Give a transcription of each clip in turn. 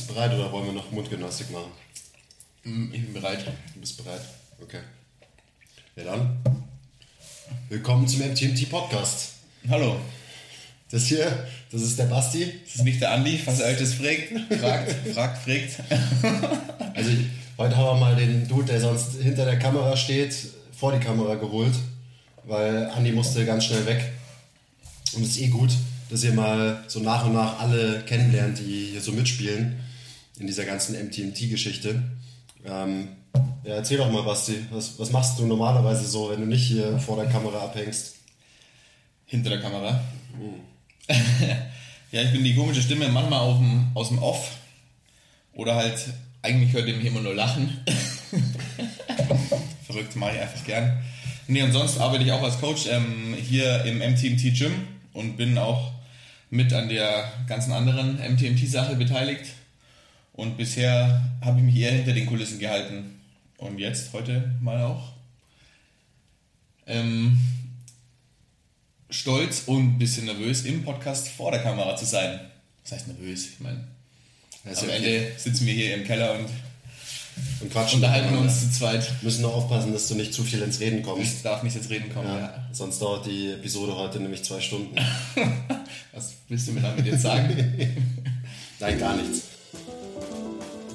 bist bereit oder wollen wir noch Mundgymnastik machen? Mm, Ich bin bereit. Du bist bereit? Okay. Ja dann. Willkommen zum MTMT Podcast. Hallo. Das hier, das ist der Basti. Das ist nicht der Andi, was euch das fragt. Fragt, fragt, fragt. Also ich, heute haben wir mal den Dude, der sonst hinter der Kamera steht, vor die Kamera geholt, weil Andi musste ganz schnell weg. Und es ist eh gut, dass ihr mal so nach und nach alle kennenlernt, die hier so mitspielen in dieser ganzen MTMT-Geschichte. Ähm, ja, erzähl doch mal, Basti, was, was machst du normalerweise so, wenn du nicht hier vor der Kamera abhängst? Hinter der Kamera. ja, ich bin die komische Stimme manchmal auf dem, aus dem Off. Oder halt, eigentlich hört ihr mich immer nur lachen. Verrückt, mache ich einfach gern. Nee, und sonst arbeite ich auch als Coach ähm, hier im MTMT Gym und bin auch mit an der ganzen anderen MTMT-Sache beteiligt. Und bisher habe ich mich eher hinter den Kulissen gehalten. Und jetzt, heute mal auch. Ähm, stolz und ein bisschen nervös, im Podcast vor der Kamera zu sein. Was heißt nervös? Ich meine, ist am Ende sitzen wir hier im Keller und Und quatschen unterhalten uns zu zweit. Müssen nur aufpassen, dass du nicht zu viel ins Reden kommst. Ich darf nicht jetzt reden kommen. Ja, Ja. Sonst dauert die Episode heute nämlich zwei Stunden. Was willst du mir damit jetzt sagen? Nein, gar nichts.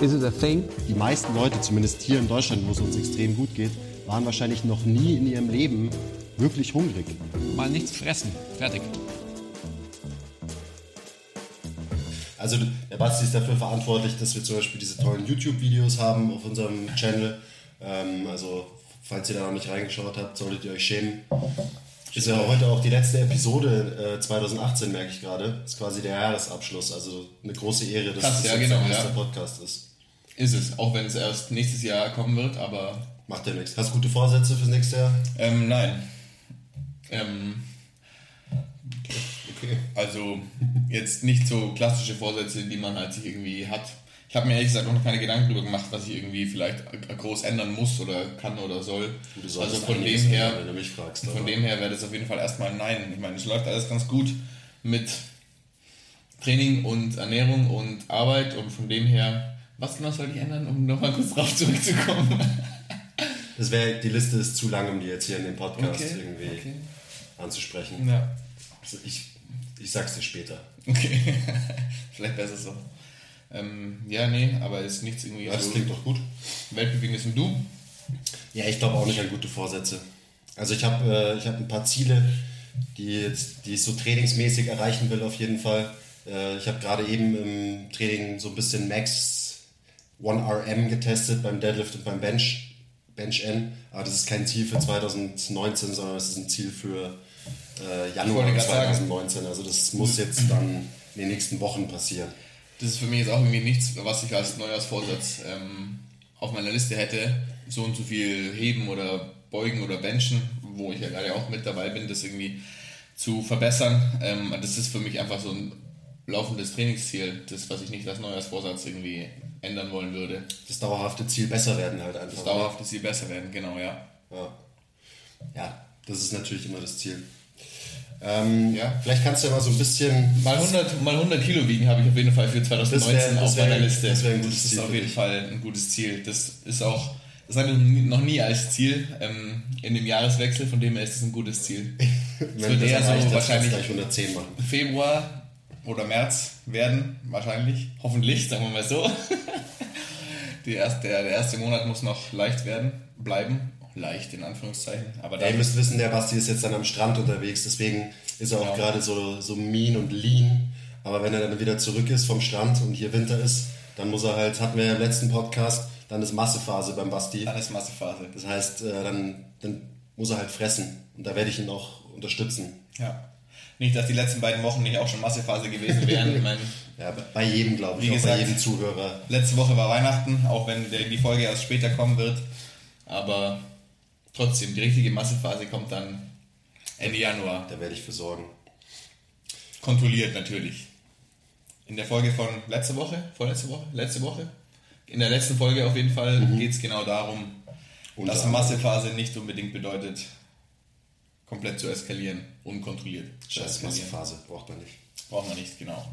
Is it a thing? Die meisten Leute, zumindest hier in Deutschland, wo es uns extrem gut geht, waren wahrscheinlich noch nie in ihrem Leben wirklich hungrig. Mal nichts fressen. Fertig. Also der Basti ist dafür verantwortlich, dass wir zum Beispiel diese tollen YouTube-Videos haben auf unserem Channel. Ähm, also falls ihr da noch nicht reingeschaut habt, solltet ihr euch schämen. Ist ja heute auch die letzte Episode äh, 2018, merke ich gerade. Ist quasi der Jahresabschluss. Also eine große Ehre, dass Krass, das ja, genau, der erste ja. Podcast ist. Ist es, auch wenn es erst nächstes Jahr kommen wird, aber Macht ja nichts. Hast du gute Vorsätze fürs nächste Jahr? ähm, nein. Ähm, Okay. Also jetzt nicht so klassische Vorsätze, die man halt sich irgendwie hat. Ich habe mir ehrlich gesagt auch noch keine Gedanken darüber gemacht, was ich irgendwie vielleicht groß ändern muss oder kann oder soll. Du Also von dem her, wenn du mich fragst. von aber- dem her wäre das auf jeden Fall erstmal nein. Ich meine, es läuft alles ganz gut mit Training und Ernährung und Arbeit und von dem her, was genau soll ich ändern, um nochmal kurz drauf zurückzukommen? Das wäre, die Liste ist zu lang, um die jetzt hier in dem Podcast Okay, irgendwie okay. anzusprechen. Ja, Also ich, ich sag's dir später. okay. Vielleicht besser so. Ähm, ja, nee, aber ist nichts irgendwie Ja, das so klingt doch gut. weltbewegendes und du? Ja, ich glaube auch nicht an gute Vorsätze. Also ich habe äh, ich hab ein paar Ziele, die, jetzt, die ich so trainingsmäßig erreichen will auf jeden Fall. Äh, ich habe gerade eben im Training so ein bisschen Max 1RM getestet beim Deadlift und beim Bench, Bench N. Aber das ist kein Ziel für 2019, sondern das ist ein Ziel für äh, Januar wollte gerade sagen. 2019. Also das muss jetzt dann in den nächsten Wochen passieren. Das ist für mich jetzt auch irgendwie nichts, was ich als Neujahrsvorsatz ähm, auf meiner Liste hätte. So und so viel heben oder beugen oder benchen, wo ich ja gerade auch mit dabei bin, das irgendwie zu verbessern. Ähm, das ist für mich einfach so ein laufendes Trainingsziel, das, was ich nicht als Neujahrsvorsatz irgendwie ändern wollen würde. Das dauerhafte Ziel besser werden halt einfach. Das dauerhafte Ziel besser werden, genau, ja. Ja. ja, das ist natürlich immer das Ziel. Ähm, Ja. Vielleicht kannst du ja mal so ein bisschen. Mal 100, mal 100 Kilo wiegen habe ich auf jeden Fall für 2019 Das wär- das auf meiner Liste. das wär ein gutes das ist Ziel auf jeden. Fall ein gutes Ziel. Das ist auch, das hatte ich noch nie als Ziel ähm, in dem Jahreswechsel, von dem her ist es ein gutes Ziel. Wenn wird eher so wahrscheinlich- gleich 110 machen. Februar oder März werden, wahrscheinlich. Hoffentlich, sagen wir mal so. Die erste, der, erste Monat muss noch leicht werden, bleiben. Leicht in Anführungszeichen. Aber Ja, ihr müsst wissen, der Basti ist jetzt dann am Strand unterwegs, deswegen ist er auch Genau. gerade so, so mean und lean. Aber wenn er dann wieder zurück ist vom Strand und hier Winter ist, dann muss er halt, hatten wir ja im letzten Podcast, dann ist Massephase beim Basti. dann ist Massephase. Das heißt, äh, dann, dann muss er halt fressen. Und da werde ich ihn auch unterstützen. Ja. Nicht, dass die letzten beiden Wochen nicht auch schon Massephase gewesen wären. Ich meine, Ja, bei jedem, glaube ich, Wie auch gesagt, bei jedem Zuhörer. letzte Woche war Weihnachten, auch wenn die Folge erst später kommen wird. Aber trotzdem, die richtige Massephase kommt dann Ende Januar. Da werde ich für sorgen. Kontrolliert natürlich. In der Folge von letzte Woche, vorletzte Woche, letzte Woche, in der letzten Folge auf jeden Fall geht es genau darum, Unter dass. Massephase nicht unbedingt bedeutet, komplett zu eskalieren, unkontrolliert Scheiß. Massephase, braucht man nicht. Braucht man nicht, genau.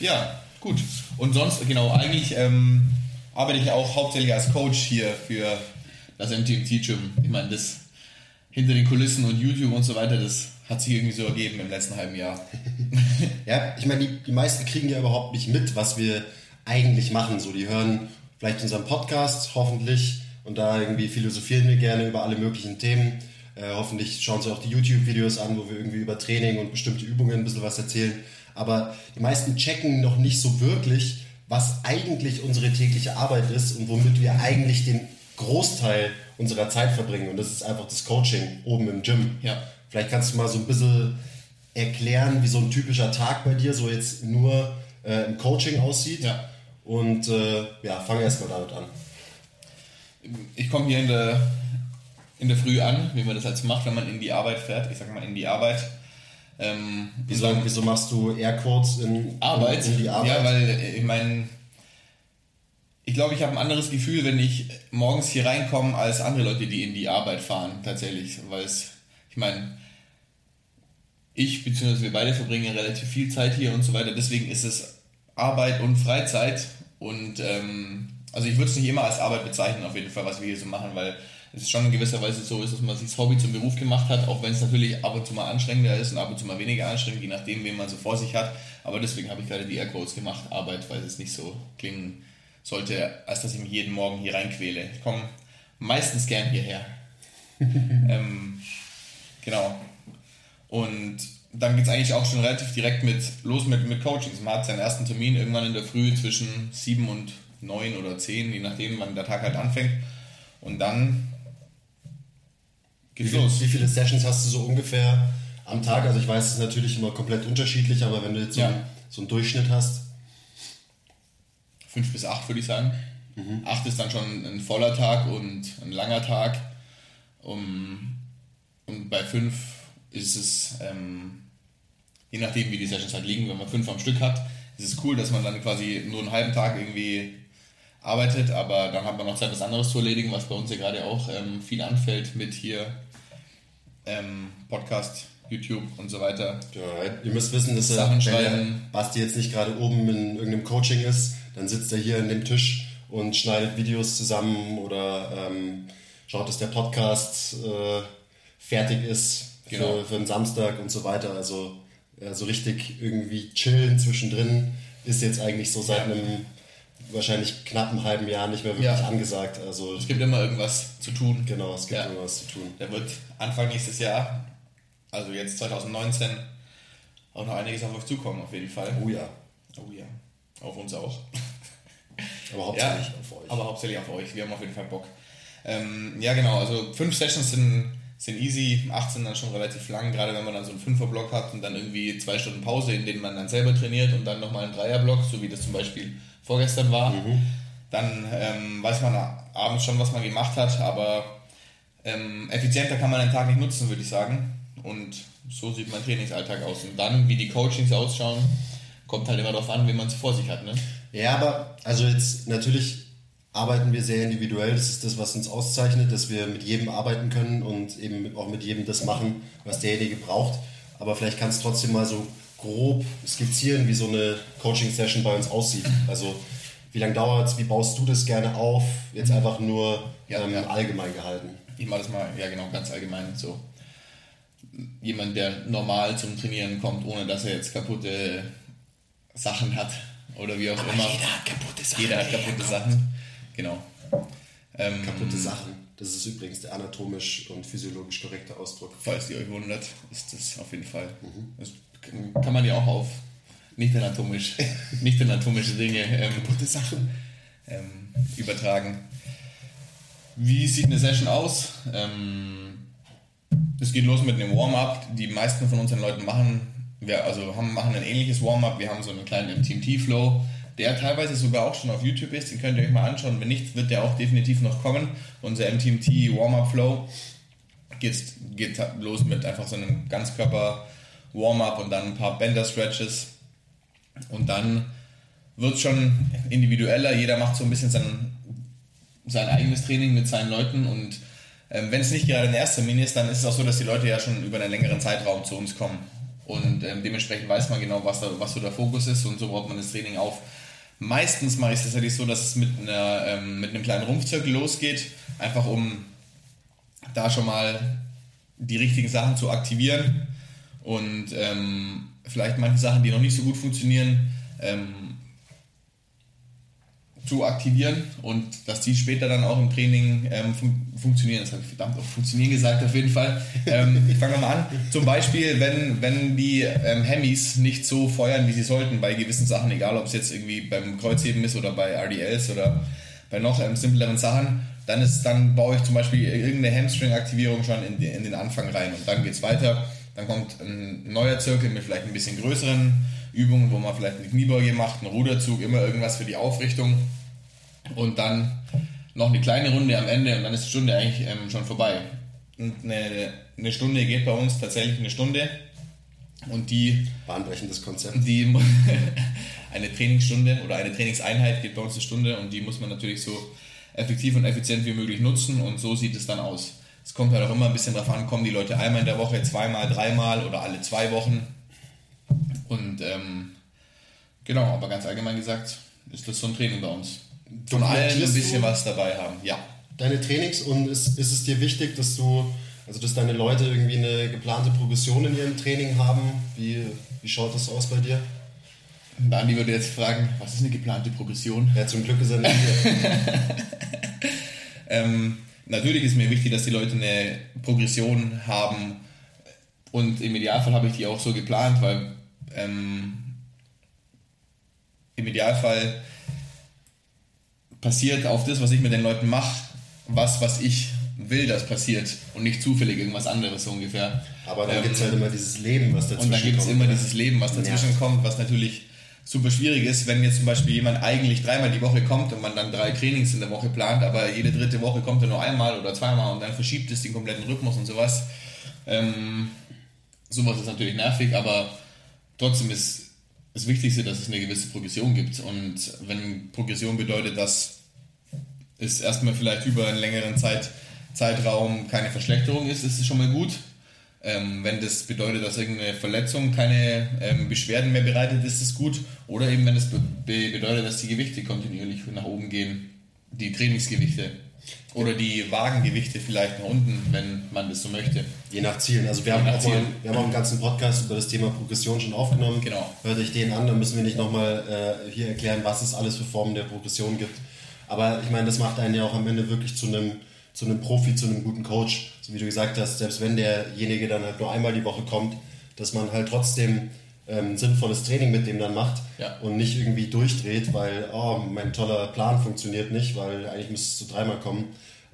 Ja, gut. Und sonst, genau, eigentlich ähm, arbeite ich auch hauptsächlich als Coach hier für das MTMT Gym. Ich meine, das hinter den Kulissen und YouTube und so weiter, das hat sich irgendwie so ergeben im letzten halben Jahr. Ja, ich meine, die, die meisten kriegen ja überhaupt nicht mit, was wir eigentlich machen. So, die hören vielleicht unseren Podcast, hoffentlich, und da irgendwie philosophieren wir gerne über alle möglichen Themen. Äh, hoffentlich schauen sie auch die YouTube-Videos an, wo wir irgendwie über Training und bestimmte Übungen ein bisschen was erzählen. Aber die meisten checken noch nicht so wirklich, was eigentlich unsere tägliche Arbeit ist und womit wir eigentlich den Großteil unserer Zeit verbringen. Und das ist einfach das Coaching oben im Gym. Ja. Vielleicht kannst du mal so ein bisschen erklären, wie so ein typischer Tag bei dir so jetzt nur äh, im Coaching aussieht. Ja. Und äh, ja, fange erstmal damit an. Ich komme hier in der, in der Früh an, wie man das halt macht, wenn man in die Arbeit fährt. Ich sag mal in die Arbeit. Ähm, Wieso, wieso machst du Airquotes in, Arbeit. in, in die Arbeit? Ja, weil äh, ich meine, ich glaube, ich habe ein anderes Gefühl, wenn ich morgens hier reinkomme, als andere Leute, die in die Arbeit fahren, tatsächlich. Weil es, ich meine, ich bzw. wir beide verbringen relativ viel Zeit hier und so weiter. Deswegen ist es Arbeit und Freizeit. Und ähm, also ich würde es nicht immer als Arbeit bezeichnen, auf jeden Fall, was wir hier so machen, weil es schon in gewisser Weise so ist, dass man sich das Hobby zum Beruf gemacht hat, auch wenn es natürlich ab und zu mal anstrengender ist und ab und zu mal weniger anstrengend, je nachdem, wen man so vor sich hat. Aber deswegen habe ich gerade die Airquotes gemacht, Arbeit, weil es nicht so klingen sollte, als dass ich mich jeden Morgen hier reinquäle. Ich komme meistens gern hierher. ähm, genau. Und dann geht es eigentlich auch schon relativ direkt mit los mit, mit Coachings. Man hat seinen ersten Termin irgendwann in der Früh zwischen 7 und 9 oder 10, je nachdem, wann der Tag halt anfängt. Und dann geht's viel, los. wie viele Sessions hast du so ungefähr am Tag? Also ich weiß, es ist natürlich immer komplett unterschiedlich, aber wenn du jetzt so, Ja. einen, so einen Durchschnitt hast, 5 bis 8 würde ich sagen. 8 ist dann schon ein voller Tag und ein langer Tag. Um, und bei 5 ist es, ähm, je nachdem wie die Sessions halt liegen, wenn man 5 am Stück hat, ist es cool, dass man dann quasi nur einen halben Tag irgendwie arbeitet, aber dann hat man noch Zeit, was anderes zu erledigen, was bei uns ja gerade auch ähm, viel anfällt mit hier ähm, Podcast, YouTube und so weiter. ja, ihr müsst wissen, dass er, Sachen wenn der schreiben. Basti jetzt nicht gerade oben in irgendeinem Coaching ist, dann sitzt er hier an dem Tisch und schneidet Videos zusammen oder ähm, schaut, dass der Podcast äh, fertig ist Genau. für, für den Samstag und so weiter. Also ja, so richtig irgendwie chillen zwischendrin ist jetzt eigentlich so seit Ja. einem wahrscheinlich knappen halben Jahr nicht mehr wirklich Ja. angesagt. Also Es gibt immer irgendwas zu tun. genau, es gibt Ja. immer was zu tun. Da wird Anfang nächstes Jahr, also jetzt 2019, auch noch einiges auf euch zukommen, auf jeden Fall. Oh ja, Oh ja, auf uns auch. aber hauptsächlich Ja, auf euch. Aber hauptsächlich auf euch. Wir haben auf jeden Fall Bock. Ähm, ja, genau. Also fünf Sessions sind, sind easy, acht sind dann schon relativ lang, gerade wenn man dann so einen Fünferblock hat und dann irgendwie zwei Stunden Pause, in denen man dann selber trainiert und dann nochmal einen Dreierblock, so wie das zum Beispiel vorgestern war. Dann ähm, weiß man abends schon, was man gemacht hat, aber ähm, effizienter kann man den Tag nicht nutzen, würde ich sagen. Und so sieht mein Trainingsalltag aus. Und dann, wie die Coachings ausschauen, kommt halt immer darauf an, wen man vor sich hat. Ne? Ja, aber also jetzt natürlich arbeiten wir sehr individuell. Das ist das, was uns auszeichnet, dass wir mit jedem arbeiten können und eben auch mit jedem das machen, was derjenige braucht. Aber vielleicht kannst du trotzdem mal so grob skizzieren, wie so eine Coaching-Session bei uns aussieht. Also wie lange dauert es, wie baust du das gerne auf? Jetzt einfach nur Ja, ähm, ja. allgemein gehalten. Ich mache das mal, ja genau, ganz allgemein so. Jemand, der normal zum Trainieren kommt, ohne dass er jetzt kaputte Sachen hat oder wie auch immer. jeder hat kaputte Sachen. Jeder hat kaputte Sachen. Genau. Ähm, Kaputte Sachen. Das ist übrigens der anatomisch und physiologisch korrekte Ausdruck. Falls ihr euch wundert, ist das auf jeden Fall. Mhm. Das kann man ja auch auf nicht anatomisch, nicht anatomische Dinge ähm, Sachen. ähm, übertragen. Wie sieht eine Session aus? Ähm, es geht los mit einem Warm-up. Die meisten von unseren Leuten machen wir also haben, machen ein ähnliches Warm-up. Wir haben so einen kleinen MTMT-Flow, der teilweise sogar auch schon auf YouTube ist. Den könnt ihr euch mal anschauen. Wenn nicht, wird der auch definitiv noch kommen. Unser MTMT Warm-up-Flow geht, geht los mit einfach so einem Ganzkörper-Warm-up und dann ein paar Bender-Stretches. Und dann wird es schon individueller. Jeder macht so ein bisschen sein, sein eigenes Training mit seinen Leuten und ähm, wenn es nicht gerade ein erster Termin ist, dann ist es auch so, dass die Leute ja schon über einen längeren Zeitraum zu uns kommen. Und ähm, dementsprechend weiß man genau, was, da, was so der Fokus ist und so baut man das Training auf. Meistens mache ich es tatsächlich so, dass es mit, einer, ähm, mit einem kleinen Rumpfzirkel losgeht, einfach um da schon mal die richtigen Sachen zu aktivieren und ähm, vielleicht manche Sachen, die noch nicht so gut funktionieren, ähm, zu aktivieren und dass die später dann auch im Training ähm, fun funktionieren. Das habe ich verdammt oft funktionieren gesagt, auf jeden Fall. Ähm, ich fange mal an. Zum Beispiel, wenn, wenn die ähm, Hemis nicht so feuern, wie sie sollten bei gewissen Sachen, egal ob es jetzt irgendwie beim Kreuzheben ist oder bei RDLs oder bei noch ähm, simpleren Sachen, dann, ist, dann baue ich zum Beispiel irgendeine Hamstring-Aktivierung schon in, in den Anfang rein und dann geht es weiter. Dann kommt ein neuer Zirkel mit vielleicht ein bisschen größeren Übungen, wo man vielleicht eine Kniebeuge macht, einen Ruderzug, immer irgendwas für die Aufrichtung und dann noch eine kleine Runde am Ende und dann ist die Stunde eigentlich ähm, schon vorbei. Und eine, eine Stunde geht bei uns tatsächlich eine Stunde und die bahnbrechendes Konzept. Die eine Trainingsstunde oder eine Trainingseinheit geht bei uns eine Stunde und die muss man natürlich so effektiv und effizient wie möglich nutzen und so sieht es dann aus. Es kommt halt auch immer ein bisschen darauf an, kommen die Leute einmal in der Woche, zweimal, dreimal oder alle zwei Wochen. Und ähm, genau, aber ganz allgemein gesagt, ist das so ein Training bei uns von allen ein bisschen was dabei haben, ja. Deine Trainings und ist, ist es dir wichtig, dass du, also dass deine Leute irgendwie eine geplante Progression in ihrem Training haben? Wie, wie schaut das aus bei dir? Andi würde jetzt fragen, was ist eine geplante Progression? Ja, zum Glück ist er nicht hier. ähm, natürlich ist mir wichtig, dass die Leute eine Progression haben und im Idealfall habe ich die auch so geplant, weil ähm, im Idealfall passiert auf das, was ich mit den Leuten mache, was, was ich will, dass passiert und nicht zufällig irgendwas anderes so ungefähr. Aber dann ähm, gibt es halt immer dieses Leben, was dazwischen kommt. Und dann gibt es immer dieses Leben, was dazwischen ja. kommt, was natürlich super schwierig ist, wenn jetzt zum Beispiel jemand eigentlich dreimal die Woche kommt und man dann drei Trainings in der Woche plant, aber jede dritte Woche kommt er nur einmal oder zweimal und dann verschiebt es den kompletten Rhythmus und sowas. Ähm, sowas ist natürlich nervig, aber trotzdem ist das Wichtigste, dass es eine gewisse Progression gibt. Und wenn Progression bedeutet, dass es erstmal vielleicht über einen längeren Zeit, Zeitraum keine Verschlechterung ist, ist es schon mal gut. Ähm, wenn das bedeutet, dass irgendeine Verletzung keine ähm, Beschwerden mehr bereitet, ist es gut. Oder eben wenn es be bedeutet, dass die Gewichte kontinuierlich nach oben gehen, die Trainingsgewichte. Oder die Wagengewichte vielleicht nach unten, wenn man das so möchte. Je nach Zielen. Also wir, haben auch, mal, wir haben auch einen ganzen Podcast über das Thema Progression schon aufgenommen. Genau. Hört euch den an, dann müssen wir nicht nochmal äh, hier erklären, was es alles für Formen der Progression gibt. Aber ich meine, das macht einen ja auch am Ende wirklich zu einem, zu einem Profi, zu einem guten Coach. So wie du gesagt hast, selbst wenn derjenige dann halt nur einmal die Woche kommt, dass man halt trotzdem ähm, sinnvolles Training mit dem dann macht ja. und nicht irgendwie durchdreht, weil oh, mein toller Plan funktioniert nicht, weil eigentlich müsstest du dreimal kommen.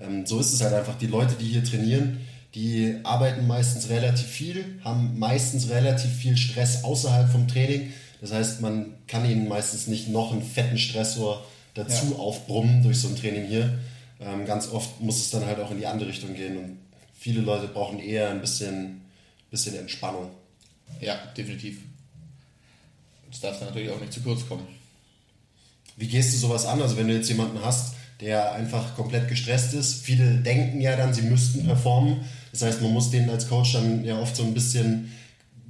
Ähm, so ist es halt einfach. Die Leute, die hier trainieren, die arbeiten meistens relativ viel, haben meistens relativ viel Stress außerhalb vom Training. Das heißt, man kann ihnen meistens nicht noch einen fetten Stressor dazu ja. aufbrummen durch so ein Training hier. Ähm, ganz oft muss es dann halt auch in die andere Richtung gehen und viele Leute brauchen eher ein bisschen, bisschen Entspannung. Ja, definitiv. Das darf dann natürlich auch nicht zu kurz kommen. Wie gehst du sowas an? Also wenn du jetzt jemanden hast, der einfach komplett gestresst ist. Viele denken ja dann, sie müssten performen. Das heißt, man muss denen als Coach dann ja oft so ein bisschen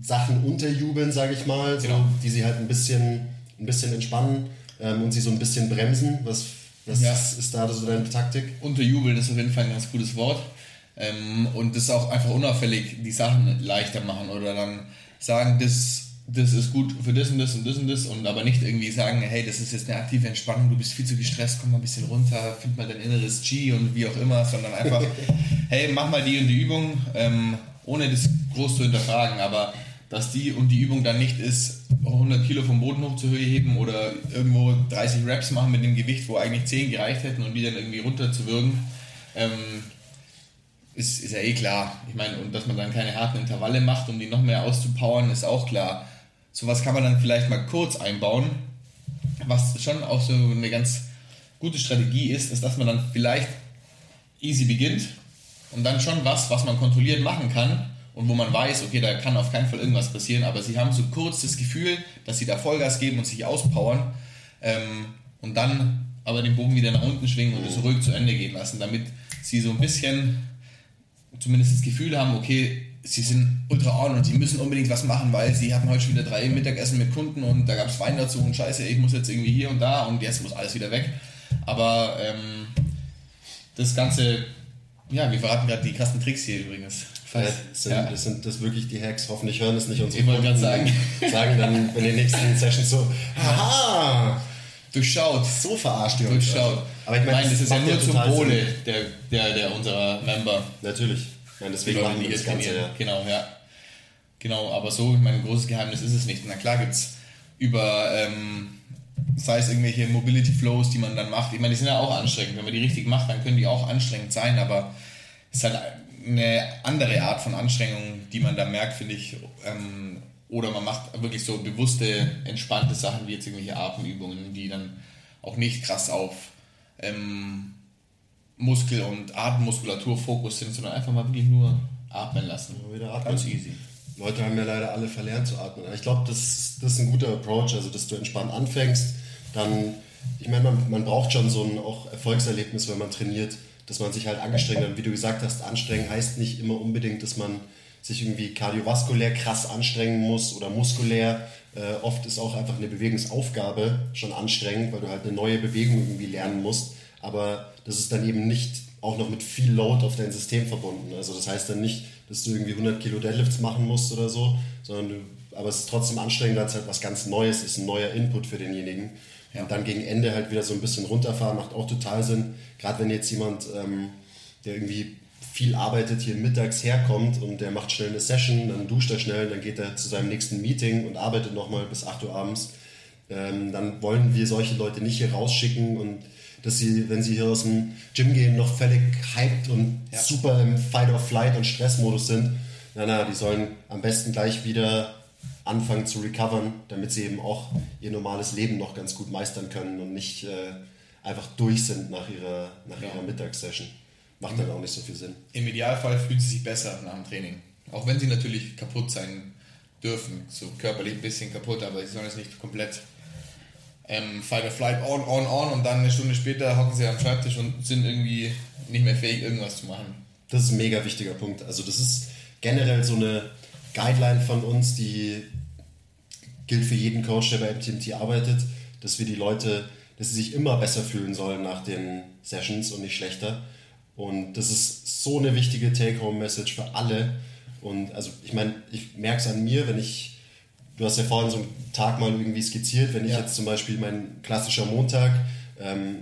Sachen unterjubeln, sage ich mal, so, genau. die sie halt ein bisschen, ein bisschen entspannen ähm, und sie so ein bisschen bremsen. Was, was ja. ist, da so deine Taktik? Unterjubeln ist auf jeden Fall ein ganz gutes Wort. Ähm, und das auch einfach unauffällig die Sachen leichter machen oder dann sagen, das das ist gut für das und das und das und das und aber nicht irgendwie sagen, hey, das ist jetzt eine aktive Entspannung, du bist viel zu gestresst, komm mal ein bisschen runter, find mal dein inneres G und wie auch immer, sondern einfach, hey, mach mal die und die Übung, ähm, ohne das groß zu hinterfragen, aber dass die und die Übung dann nicht ist, 100 Kilo vom Boden hoch Höhe heben oder irgendwo 30 Reps machen mit dem Gewicht, wo eigentlich 10 gereicht hätten und die dann irgendwie runter zu würgen. Ähm, ist, ist ja eh klar. Ich meine, und dass man dann keine harten Intervalle macht, um die noch mehr auszupowern, ist auch klar. Sowas kann man dann vielleicht mal kurz einbauen. Was schon auch so eine ganz gute Strategie ist, ist, dass man dann vielleicht easy beginnt und dann schon was, was man kontrolliert machen kann und wo man weiß, okay, da kann auf keinen Fall irgendwas passieren, aber sie haben so kurz das Gefühl, dass sie da Vollgas geben und sich auspowern ähm, und dann aber den Bogen wieder nach unten schwingen und es ruhig zu Ende gehen lassen, damit sie so ein bisschen zumindest das Gefühl haben, okay, sie sind ultra on und sie müssen unbedingt was machen, weil sie hatten heute schon wieder drei Mittagessen mit Kunden und da gab es Wein dazu und scheiße, ich muss jetzt irgendwie hier und da und jetzt muss alles wieder weg. Aber ähm, das Ganze, ja, wir verraten gerade die krassen Tricks hier übrigens. Das, sind, Ja. das sind das wirklich die Hacks. Hoffentlich hören es nicht unsere Ich wollte gerade Kunden. Sagen dann in den nächsten Sessions so, haha, Durchschaut. so verarscht ihr uns. Durchschaut. Aber ich meine, Nein, das ist ja nur zum Wohle der, der, der unserer Member. Natürlich. Ich meine, Die deswegen Leute, machen die trainieren. ja. Genau, ja. Genau, aber so, ich meine, ein großes Geheimnis ist es nicht. Na klar gibt es über, ähm, sei es irgendwelche Mobility Flows, die man dann macht. Ich meine, die sind ja auch anstrengend. Wenn man die richtig macht, dann können die auch anstrengend sein, aber es ist halt eine andere Art von Anstrengung, die man da merkt, finde ich. Ähm, oder man macht wirklich so bewusste, entspannte Sachen wie jetzt irgendwelche Atemübungen, die dann auch nicht krass auf ähm, Muskel- und Atemmuskulaturfokus sind, sondern einfach mal wirklich nur atmen lassen. Nur wieder atmen. Ganz easy. Leute haben ja leider alle verlernt zu atmen. Ich glaube, das, das ist ein guter Approach, also dass du entspannt anfängst, dann, ich meine, man, man braucht schon so ein auch Erfolgserlebnis, wenn man trainiert, dass man sich halt angestrengt hat. Und Wie du gesagt hast, anstrengen heißt nicht immer unbedingt, dass man sich irgendwie kardiovaskulär krass anstrengen muss oder muskulär. Äh, oft ist auch einfach eine Bewegungsaufgabe schon anstrengend, weil du halt eine neue Bewegung irgendwie lernen musst. Aber das ist dann eben nicht auch noch mit viel Load auf dein System verbunden. Also das heißt dann nicht, dass du irgendwie 100 Kilo Deadlifts machen musst oder so, sondern du, aber es ist trotzdem anstrengend, weil es halt was ganz Neues ist, ein neuer Input für denjenigen. Ja. Und dann gegen Ende halt wieder so ein bisschen runterfahren, macht auch total Sinn. Gerade wenn jetzt jemand, ähm, der irgendwie viel arbeitet, hier mittags herkommt und der macht schnell eine Session, dann duscht er schnell, dann geht er zu seinem nächsten Meeting und arbeitet nochmal bis 8 Uhr abends. Ähm, dann wollen wir solche Leute nicht hier rausschicken und dass sie, wenn sie hier aus dem Gym gehen, noch völlig hyped und Ja. super im Fight-or-Flight und Stressmodus sind. Na, na, die sollen am besten gleich wieder anfangen zu recovern, damit sie eben auch ihr normales Leben noch ganz gut meistern können und nicht äh, einfach durch sind nach ihrer, nach Ja. ihrer Mittagssession. Macht dann auch nicht so viel Sinn. Im Idealfall fühlen sie sich besser nach dem Training. Auch wenn sie natürlich kaputt sein dürfen. So körperlich ein bisschen kaputt, aber sie sollen es nicht komplett ähm, Fight or Flight on, on, on und dann eine Stunde später hocken sie am Schreibtisch und sind irgendwie nicht mehr fähig, irgendwas zu machen. Das ist ein mega wichtiger Punkt. Also das ist generell so eine Guideline von uns, die gilt für jeden Coach, der bei MTMT arbeitet, dass wir die Leute, dass sie sich immer besser fühlen sollen nach den Sessions und nicht schlechter. Und das ist so eine wichtige Take-Home-Message für alle. Und also ich meine, ich merke es an mir, wenn ich, du hast ja vorhin so einen Tag mal irgendwie skizziert, wenn ich Ja. jetzt zum Beispiel mein klassischer Montag, ähm,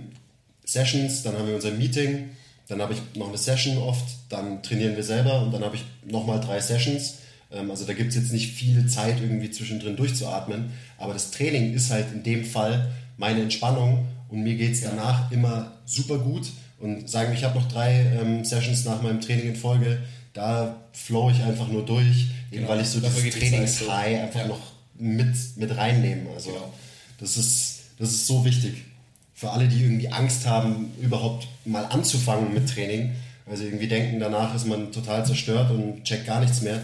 Sessions, dann haben wir unser Meeting, dann habe ich noch eine Session oft, dann trainieren wir selber und dann habe ich nochmal drei Sessions. Ähm, also da gibt es jetzt nicht viel Zeit irgendwie zwischendrin durchzuatmen, aber das Training ist halt in dem Fall meine Entspannung und mir geht es danach immer super gut und sagen wir, ich habe noch drei ähm, Sessions nach meinem Training in Folge, da flow ich einfach nur durch, eben Genau. weil ich so so. Trainings-High einfach Ja. noch mit, mit reinnehme. Also Genau. das, ist, das ist so wichtig für alle, die irgendwie Angst haben, überhaupt mal anzufangen mit Training, sie irgendwie denken, danach ist man total zerstört und checkt gar nichts mehr.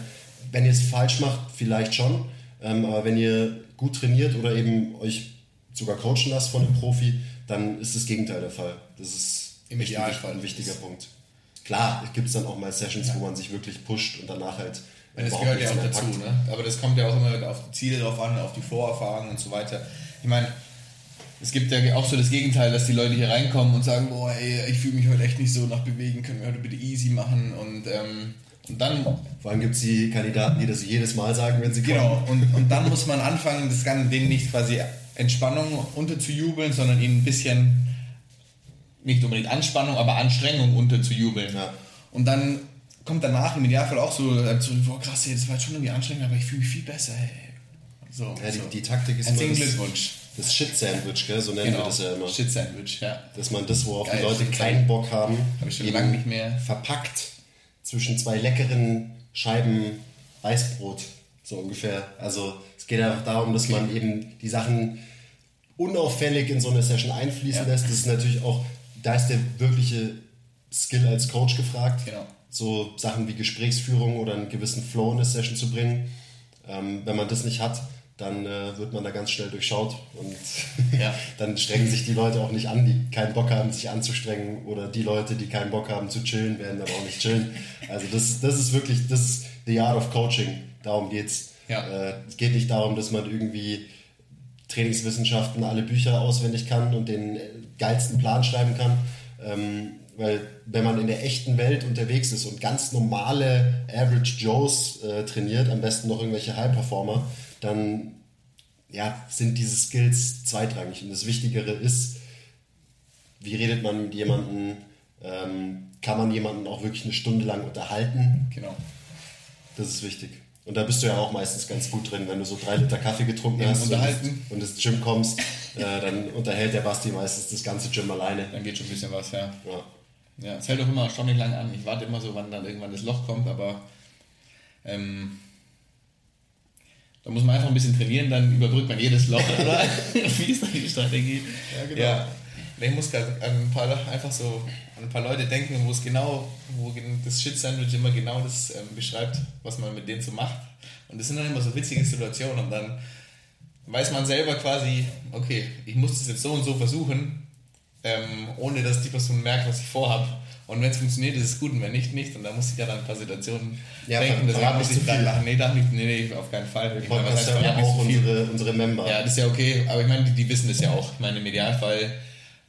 Wenn ihr es falsch macht, vielleicht schon, ähm, aber wenn ihr gut trainiert oder eben euch sogar coachen lasst von einem Profi, dann ist das Gegenteil der Fall. Das ist Im Idealfall. ein wichtiger Punkt. Klar, es gibt dann auch mal Sessions, wo man sich wirklich pusht und danach halt Weil das gehört ja auch dazu, packt. ne? Aber das kommt ja auch immer auf die Ziele drauf an, auf die Vorerfahrungen und so weiter. Ich meine, es gibt ja auch so das Gegenteil, dass die Leute hier reinkommen und sagen, boah, ey, ich fühle mich heute echt nicht so nach bewegen, können wir heute bitte easy machen und, ähm, und dann Vor allem gibt es die Kandidaten, die das jedes Mal sagen, wenn sie Genau, kommen. und, und dann muss man anfangen, das Ganze denen nicht quasi Entspannung unterzujubeln, sondern ihnen ein bisschen, nicht unbedingt Anspannung, aber Anstrengung unterzujubeln. Ja. Und dann kommt danach im Idealfall auch so, äh, so boah krass, ey, das war jetzt schon irgendwie anstrengend, aber ich fühle mich viel besser. Ey. So, Ja, die, so. die Taktik ist Herzlichen immer das, Glückwunsch. das Shit-Sandwich, gell? so nennen wir Genau, das ja immer. Shit-Sandwich, ja. Dass man das, worauf Geil, die Leute keinen Bock haben, Hab ich schon lange nicht mehr. verpackt zwischen zwei leckeren Scheiben Weißbrot, so ungefähr. Also es geht einfach darum, dass man eben die Sachen unauffällig in so eine Session einfließen Ja. lässt. Das ist natürlich auch, da ist der wirkliche Skill als Coach gefragt. Genau. So Sachen wie Gesprächsführung oder einen gewissen Flow in eine Session zu bringen. Ähm, wenn man das nicht hat, dann äh, wird man da ganz schnell durchschaut und Ja. dann strengen sich die Leute auch nicht an, die keinen Bock haben, sich anzustrengen oder die Leute, die keinen Bock haben zu chillen, werden dann auch nicht chillen. Also das, das ist wirklich, das ist the art of coaching. Darum geht's. Ja. Äh, es geht nicht darum, dass man irgendwie Trainingswissenschaften, alle Bücher auswendig kann und den äh, geilsten Plan schreiben kann. Ähm, weil wenn man in der echten Welt unterwegs ist und ganz normale Average Joes äh, trainiert, am besten noch irgendwelche High Performer, dann ja, sind diese Skills zweitrangig. Und das Wichtigere ist, wie redet man mit jemandem, ähm, kann man jemanden auch wirklich eine Stunde lang unterhalten, Genau. das ist wichtig. Und da bist du ja auch meistens ganz gut drin, wenn du so drei Liter Kaffee getrunken Im hast und ins- und ins Gym kommst, äh, dann unterhält der Basti meistens das ganze Gym alleine. Dann geht schon ein bisschen was, ja. Ja. Ja, es hält auch immer erstaunlich lang an. Ich warte immer so, wann dann irgendwann das Loch kommt, aber ähm, da muss man einfach ein bisschen trainieren, dann überbrückt man jedes Loch, oder? Wie ist da die Strategie? Ja, genau. Ja. Ich muss gerade an ein paar einfach so an ein paar Leute denken, wo es genau, wo das Shit-Sandwich immer genau das ähm, beschreibt, was man mit denen so macht. Und das sind dann immer so witzige Situationen und dann weiß man selber quasi, okay, ich muss das jetzt so und so versuchen, ähm, ohne dass die Person merkt, was ich vorhab. Und wenn es funktioniert, ist es gut und wenn nicht, nicht. Und da muss ich ja dann ein paar Situationen Ja, denken. Deswegen muss nicht ich viel. lachen. Nee, darf nicht, nee, nee, auf keinen Fall. Ich meine, heißt, hören ja auch unsere, unsere Member. Ja, das ist ja okay, aber ich meine, die, die wissen das ja auch. Ich meine, im Idealfall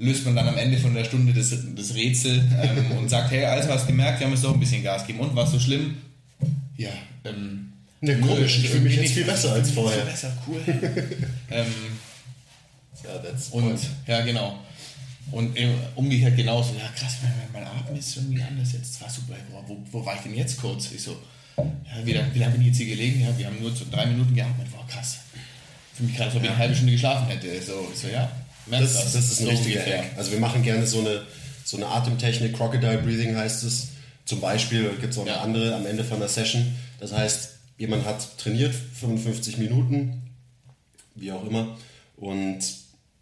löst man dann am Ende von der Stunde das, das Rätsel ähm, und sagt, hey, also hast gemerkt, wir haben jetzt doch ein bisschen Gas geben. Und, war so schlimm? Ja, ähm... Ne, komisch, ich fühle mich jetzt viel besser als vorher. Viel besser, cool. ähm, Ja, that's und, point. ja, genau. Und äh, umgekehrt genauso, ja krass, mein, mein Atmen ist irgendwie anders jetzt. Das war super, wo, wo, war ich denn jetzt kurz? Ich so, ja, wie, lange- wie lange bin ich jetzt hier gelegen? Ja, wir haben nur so drei Minuten geatmet, wow, krass. Für mich gerade, als ob ich eine halbe Stunde geschlafen hätte. So, ich so ja, merkst Das, das ist ein so richtiger. Hack. Also wir machen gerne so eine, so eine Atemtechnik, Crocodile Breathing heißt es. Zum Beispiel gibt es auch eine Ja. andere am Ende von der Session. Das heißt, jemand hat trainiert 55 Minuten, wie auch immer, und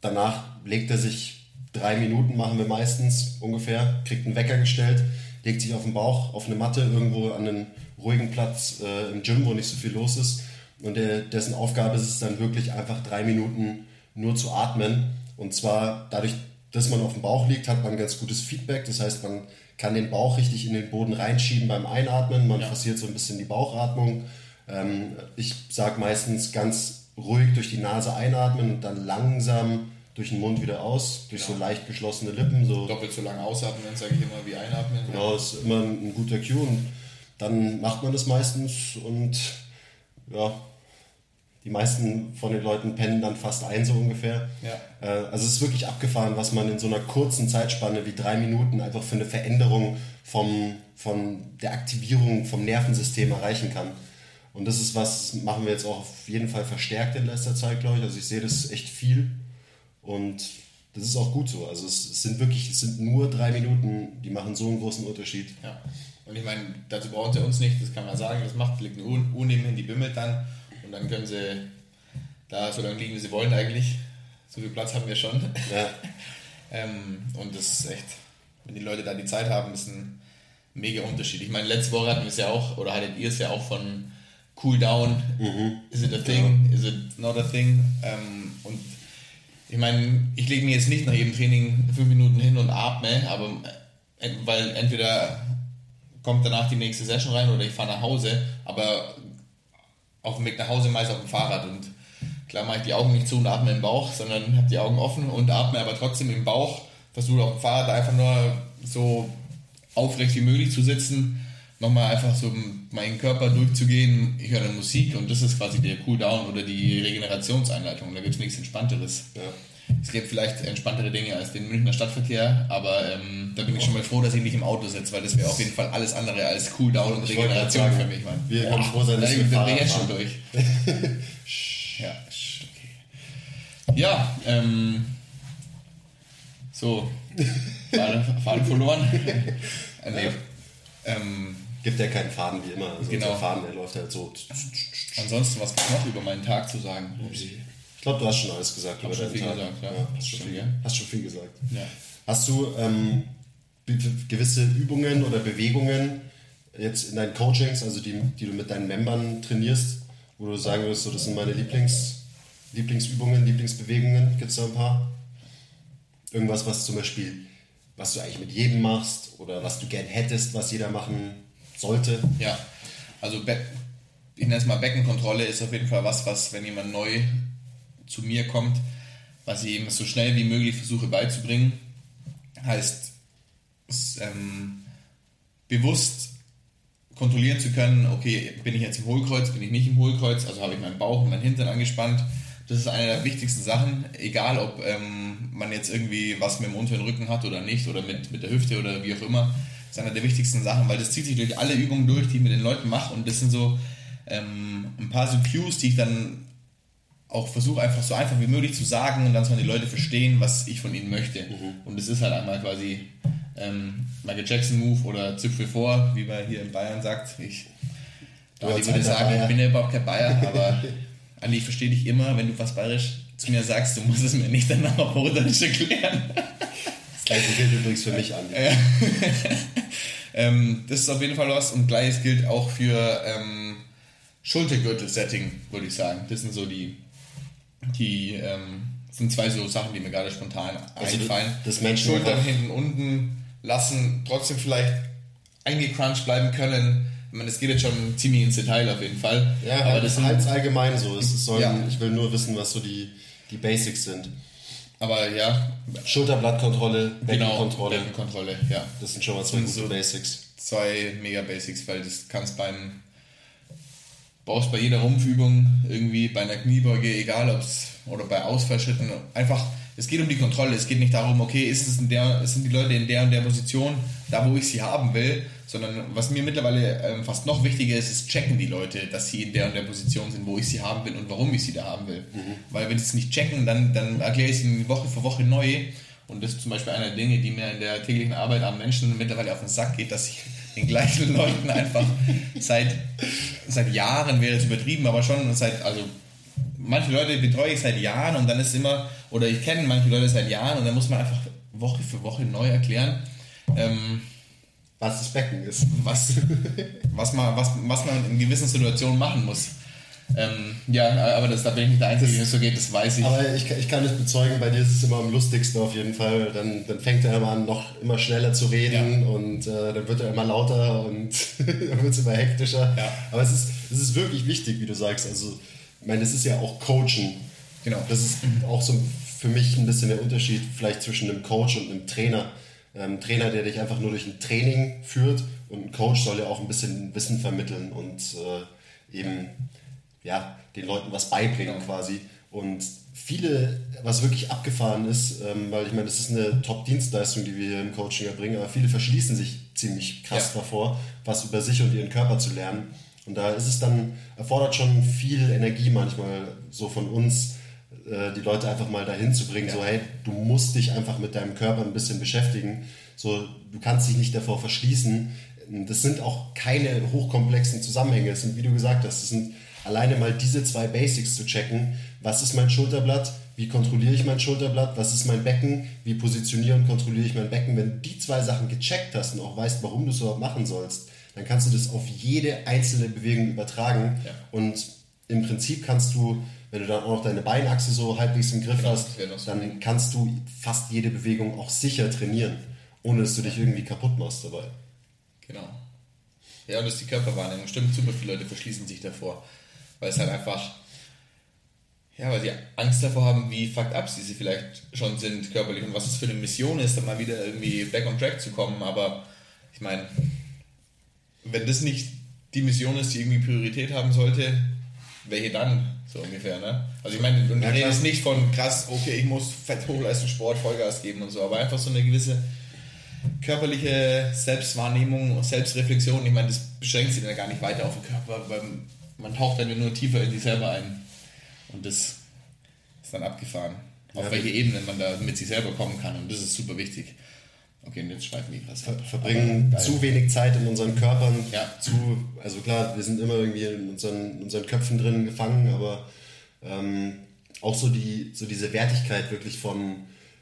danach legt er sich drei Minuten, machen wir meistens ungefähr, kriegt einen Wecker gestellt, legt sich auf den Bauch, auf eine Matte irgendwo an einen ruhigen Platz äh, im Gym, wo nicht so viel los ist. Und der, dessen Aufgabe ist es dann wirklich einfach drei Minuten nur zu atmen. Und zwar dadurch, dass man auf dem Bauch liegt, hat man ganz gutes Feedback. Das heißt, man kann den Bauch richtig in den Boden reinschieben beim Einatmen. Man Ja. forciert so ein bisschen die Bauchatmung. Ähm, ich sage meistens ganz ruhig durch die Nase einatmen und dann langsam durch den Mund wieder aus, durch so leicht geschlossene Lippen. So Doppelt so lange ausatmen, sage ich immer, wie einatmen. Genau, ist immer ein guter Cue und dann macht man das meistens und ja, die meisten von den Leuten pennen dann fast ein, so ungefähr. Ja. Äh, Also es ist wirklich abgefahren, was man in so einer kurzen Zeitspanne wie drei Minuten einfach für eine Veränderung vom, von der Aktivierung vom Nervensystem erreichen kann. Und das ist was, machen wir jetzt auch auf jeden Fall verstärkt in letzter Zeit, glaube ich. Also ich sehe das echt viel und das ist auch gut so. Also es, sind wirklich, es sind nur drei Minuten, die machen so einen großen Unterschied. Ja. Und ich meine, dazu brauchen sie uns nicht, das kann man sagen, das macht, liegt eine Uhr, nebenhin, die bimmelt dann und dann können sie da so lange liegen, wie sie wollen eigentlich. So viel Platz haben wir schon. Ja, ähm, und das ist echt, wenn die Leute da die Zeit haben, ist ein mega Unterschied. Ich meine, letzte Woche hatten wir es ja auch, oder hattet ihr es ja auch von Cool Down, is it a thing, is it not a thing? Ähm, und ich meine, ich lege mir jetzt nicht nach jedem Training fünf Minuten hin und atme, aber äh, weil entweder kommt danach die nächste Session rein oder ich fahre nach Hause, aber auf dem Weg nach Hause meist auf dem Fahrrad und klar mache ich die Augen nicht zu und atme im Bauch, sondern habe die Augen offen und atme aber trotzdem im Bauch, versuche auf dem Fahrrad einfach nur so aufrecht wie möglich zu sitzen, nochmal einfach so meinen Körper durchzugehen, ich höre dann Musik und das ist quasi der Cooldown oder die Regenerationseinleitung, da gibt es nichts Entspannteres. ja. Es gibt vielleicht entspanntere Dinge als den Münchner Stadtverkehr, aber ähm, da bin ich schon mal froh, dass ich nicht im Auto sitze, weil das wäre auf jeden Fall alles andere als Cooldown und Regeneration sagen, für mich, Mann. wir können froh sein, dass da wir bin Fahrrad ich jetzt schon durch. ja, okay. Ja, ähm, so, Faden, verloren. äh, nee, ähm, gibt ja keinen Faden wie immer. Also Genau. Der Faden, der läuft halt so. Ansonsten, was gibt noch über meinen Tag zu sagen? Ich glaube, du hast schon alles gesagt über schon deinen viel Tag. gesagt, ja. hast, schon viel, ja. hast schon viel gesagt. Ja. Hast du ähm, gewisse Übungen oder Bewegungen jetzt in deinen Coachings, also die, die du mit deinen Membern trainierst, wo du sagen würdest, so, das sind meine Lieblings, Lieblingsübungen, Lieblingsbewegungen? Gibt es da ein paar? Irgendwas, was zum Beispiel, was du eigentlich mit jedem machst oder was du gern hättest, was jeder machen sollte? Ja, also Be ich nenne es mal Beckenkontrolle ist auf jeden Fall was, was, wenn jemand neu zu mir kommt, was ich ihm so schnell wie möglich versuche beizubringen. Heißt, es, ähm, bewusst kontrollieren zu können, okay, bin ich jetzt im Hohlkreuz, bin ich nicht im Hohlkreuz, also habe ich meinen Bauch und meinen Hintern angespannt. Das ist eine der wichtigsten Sachen, egal ob ähm, man jetzt irgendwie was mit dem unteren Rücken hat oder nicht oder mit, mit der Hüfte oder wie auch immer. Das ist eine der wichtigsten Sachen, weil das zieht sich durch alle Übungen durch, die ich mit den Leuten mache und das sind so ähm, ein paar so Cues, die ich dann auch versuche einfach so einfach wie möglich zu sagen und dann sollen die Leute verstehen, was ich von ihnen möchte. Und das ist halt einmal quasi ähm, Michael Jackson Move oder Zipfel vor, wie man hier in Bayern sagt. Ich, ich als würde sagen, Bayer. ich bin ja überhaupt kein Bayer, aber Andi, ich verstehe dich immer, wenn du was bayerisch zu mir sagst, du musst es mir nicht danach auf Hochdeutsch erklären. Das gleiche gilt übrigens für mich an. Ähm, das ist auf jeden Fall was und gleiches gilt auch für ähm, Schultergürtel-Setting, würde ich sagen. Das sind so die, die ähm, sind zwei so Sachen, die mir gerade spontan Also einfallen. das Menschen Schultern hinten, unten lassen, trotzdem vielleicht eingecrunched bleiben können. Ich meine, das geht jetzt schon ziemlich ins Detail auf jeden Fall. Ja, aber das ist allgemein so. Es sollen, Ja. Ich will nur wissen, was so die, die Basics sind. aber ja, Schulterblattkontrolle, genau, Beckenkontrolle. Beckenkontrolle, ja. Das sind schon mal zwei gute so- Basics. zwei mega Basics, weil das kannst beim brauchst bei jeder Rumpfübung irgendwie bei einer Kniebeuge, egal ob es oder bei Ausfallschritten, einfach es geht um die Kontrolle. Es geht nicht darum, okay, ist es in der, sind die Leute in der und der Position, da wo ich sie haben will, sondern was mir mittlerweile ähm, fast noch wichtiger ist, ist checken die Leute, dass sie in der und der Position sind, wo ich sie haben will und warum ich sie da haben will. Weil wenn sie es nicht checken, dann, dann erkläre ich es ihnen Woche für Woche neu und das ist zum Beispiel eine der Dinge, die mir in der täglichen Arbeit am Menschen mittlerweile auf den Sack geht, dass ich den gleichen Leuten einfach seit, seit Jahren, wäre jetzt übertrieben, aber schon seit, also manche Leute betreue ich seit Jahren und dann ist immer, oder ich kenne manche Leute seit Jahren und dann muss man einfach Woche für Woche neu erklären, ähm, Was das Becken ist. was, was, man, was, was man in gewissen Situationen machen muss. Ähm, ja, aber das, da bin ich nicht der Einzige, dem es so geht, das weiß ich. Aber ich, ich kann es bezeugen, bei dir ist es immer am lustigsten auf jeden Fall. Dann, dann fängt er immer an, noch immer schneller zu reden und äh, dann wird er immer lauter und dann wird es immer hektischer. Ja. Aber es ist, es ist wirklich wichtig, wie du sagst. Also, ich meine, es ist ja auch Coachen. Genau. Das ist auch so für mich ein bisschen der Unterschied vielleicht zwischen einem Coach und einem Trainer. Ähm, Ein Trainer, der dich einfach nur durch ein Training führt und ein Coach soll ja auch ein bisschen Wissen vermitteln und äh, eben ja, den Leuten was beibringen Genau. quasi. Und viele, was wirklich abgefahren ist, ähm, weil ich meine, das ist eine Top-Dienstleistung, die wir hier im Coaching erbringen, aber viele verschließen sich ziemlich krass Ja. davor, was über sich und ihren Körper zu lernen. Und da ist es dann, erfordert schon viel Energie manchmal so von uns, äh, die Leute einfach mal dahin zu bringen, Ja. so hey, du musst dich einfach mit deinem Körper ein bisschen beschäftigen. So, du kannst dich nicht davor verschließen. Das sind auch keine hochkomplexen Zusammenhänge. Es sind, wie du gesagt hast, es sind alleine mal diese zwei Basics zu checken. Was ist mein Schulterblatt? Wie kontrolliere ich mein Schulterblatt? Was ist mein Becken? Wie positioniere und kontrolliere ich mein Becken? Wenn du die zwei Sachen gecheckt hast und auch weißt, warum du es überhaupt machen sollst, dann kannst du das auf jede einzelne Bewegung übertragen. Ja. Und im Prinzip kannst du, wenn du dann auch noch deine Beinachse so halbwegs im Griff Genau, hast, so dann kannst du fast jede Bewegung auch sicher trainieren, ohne dass du dich irgendwie kaputt machst dabei. Genau. Ja, und das ist die Körperwahrnehmung. Stimmt, super viele Leute verschließen sich davor. Weil es halt einfach, ja, weil sie Angst davor haben, wie fucked up sie vielleicht schon sind körperlich und was es für eine Mission ist, dann mal wieder irgendwie back on track zu kommen. Aber ich meine, wenn das nicht die Mission ist, die irgendwie Priorität haben sollte, welche dann? So ungefähr, ne? Also ich meine, und Ja, rede jetzt nicht von krass, okay, ich muss fett Hochleistungssport Vollgas geben und so, aber einfach so eine gewisse körperliche Selbstwahrnehmung, Selbstreflexion, ich meine, das beschränkt sich dann ja gar nicht weiter auf den Körper, weil man taucht dann ja nur tiefer in sich selber ein. Und das ist dann abgefahren. Auf Ja, welche Ebenen man da mit sich selber kommen kann. Und das ist super wichtig. Okay, und jetzt schweifen die krass ver verbringen zu wenig Zeit in unseren Körpern. Ja. Zu, also klar, wir sind immer irgendwie in unseren, unseren Köpfen drin gefangen, aber ähm, auch so, die, so diese Wertigkeit wirklich von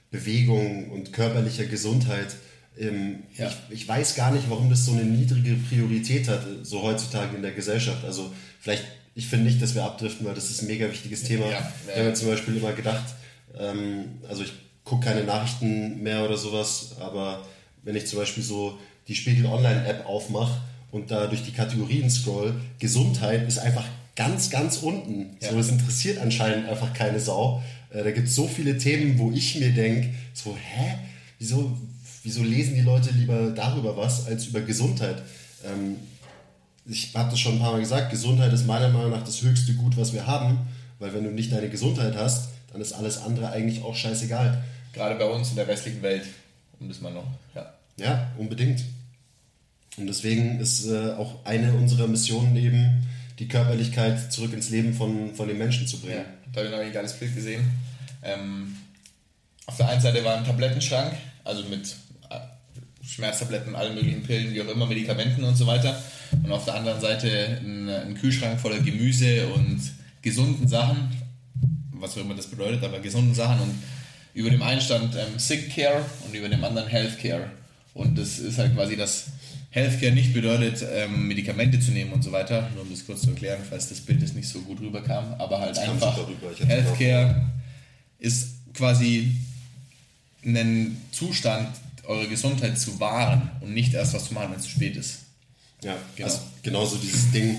Bewegung und körperlicher Gesundheit. Ähm, Ja. ich, ich weiß gar nicht, warum das so eine niedrige Priorität hat, so heutzutage in der Gesellschaft. Also vielleicht, ich finde nicht, dass wir abdriften, weil das ist ein mega wichtiges Thema. Ja, Wir ja. haben ja zum Beispiel immer gedacht, ähm, also ich gucke keine Nachrichten mehr oder sowas, aber wenn ich zum Beispiel so die Spiegel Online-App aufmache und da durch die Kategorien scroll, Gesundheit ist einfach ganz, ganz unten. Ja. So, das interessiert anscheinend einfach keine Sau. Äh, da gibt es so viele Themen, wo ich mir denke, so, hä? Wieso, wieso lesen die Leute lieber darüber was als über Gesundheit? Ähm, ich habe das schon ein paar Mal gesagt, Gesundheit ist meiner Meinung nach das höchste Gut, was wir haben, weil wenn du nicht deine Gesundheit hast, dann ist alles andere eigentlich auch scheißegal. Gerade bei uns in der westlichen Welt, um das mal noch. Ja. Ja, unbedingt. Und deswegen ist äh, auch eine unserer Missionen eben, die Körperlichkeit zurück ins Leben von, von den Menschen zu Ja, bringen. da habe ich noch ein geiles Bild gesehen. Ähm, auf der einen Seite war ein Tablettenschrank, also mit Schmerztabletten, allen möglichen Pillen, wie auch immer, Medikamenten und so weiter. Und auf der anderen Seite ein, ein Kühlschrank voller Gemüse und gesunden Sachen, was auch immer das bedeutet, aber gesunden Sachen. Und über dem einen stand ähm, Sick Care und über dem anderen Health Care. Und das ist halt quasi das Healthcare nicht bedeutet, ähm, Medikamente zu nehmen und so weiter. Nur um das kurz zu erklären, falls das Bild jetzt nicht so gut rüberkam. Aber halt Das einfach Healthcare ist quasi ein Zustand, eure Gesundheit zu wahren und nicht erst was zu machen, wenn es zu spät ist. Ja, Genau. also genauso dieses Ding,